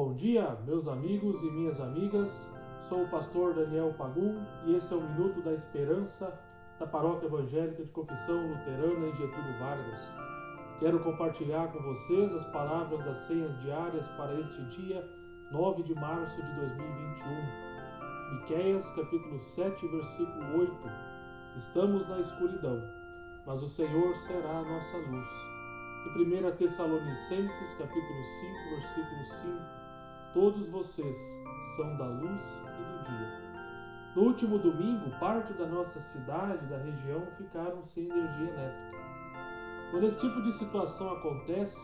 Bom dia, meus amigos e minhas amigas. Sou o pastor Daniel Pagum e esse é o Minuto da Esperança da Paróquia Evangélica de Confissão Luterana em Getúlio Vargas. Quero compartilhar com vocês as palavras das senhas diárias para este dia 9 de março de 2021. Miqueias, capítulo 7, versículo 8. Estamos na escuridão, mas o Senhor será a nossa luz. E 1 Tessalonicenses, capítulo 5, versículo 5 Todos vocês são da luz e do dia. No último domingo, parte da nossa cidade da região ficaram sem energia elétrica. Quando esse tipo de situação acontece,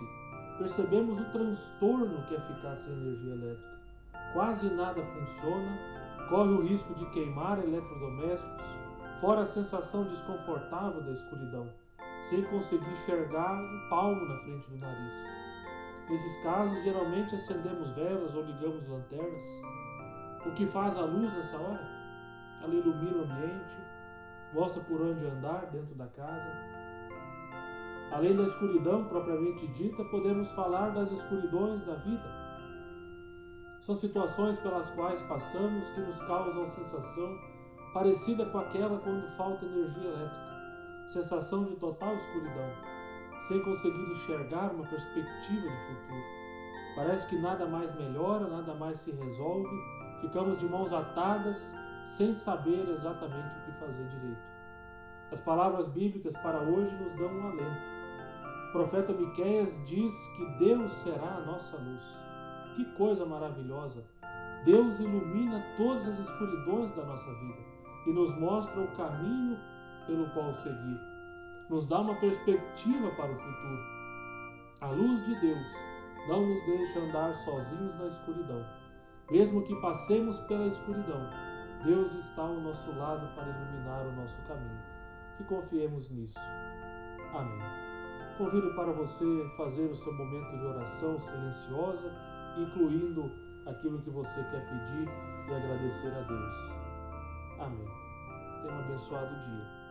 percebemos o transtorno que é ficar sem energia elétrica. Quase nada funciona, corre o risco de queimar eletrodomésticos, fora a sensação desconfortável da escuridão, sem conseguir enxergar um palmo na frente do nariz. Nesses casos, geralmente acendemos velas ou ligamos lanternas. O que faz a luz nessa hora? Ela ilumina o ambiente, mostra por onde andar dentro da casa. Além da escuridão propriamente dita, podemos falar das escuridões da vida. São situações pelas quais passamos que nos causam sensação parecida com aquela quando falta energia elétrica sensação de total escuridão sem conseguir enxergar uma perspectiva de futuro. Parece que nada mais melhora, nada mais se resolve, ficamos de mãos atadas, sem saber exatamente o que fazer direito. As palavras bíblicas para hoje nos dão um alento. O profeta Miqueias diz que Deus será a nossa luz. Que coisa maravilhosa! Deus ilumina todas as escuridões da nossa vida e nos mostra o caminho pelo qual seguir nos dá uma perspectiva para o futuro. A luz de Deus não nos deixa andar sozinhos na escuridão. Mesmo que passemos pela escuridão, Deus está ao nosso lado para iluminar o nosso caminho. Que confiemos nisso. Amém. Convido para você fazer o seu momento de oração silenciosa, incluindo aquilo que você quer pedir e agradecer a Deus. Amém. Tenha um abençoado dia.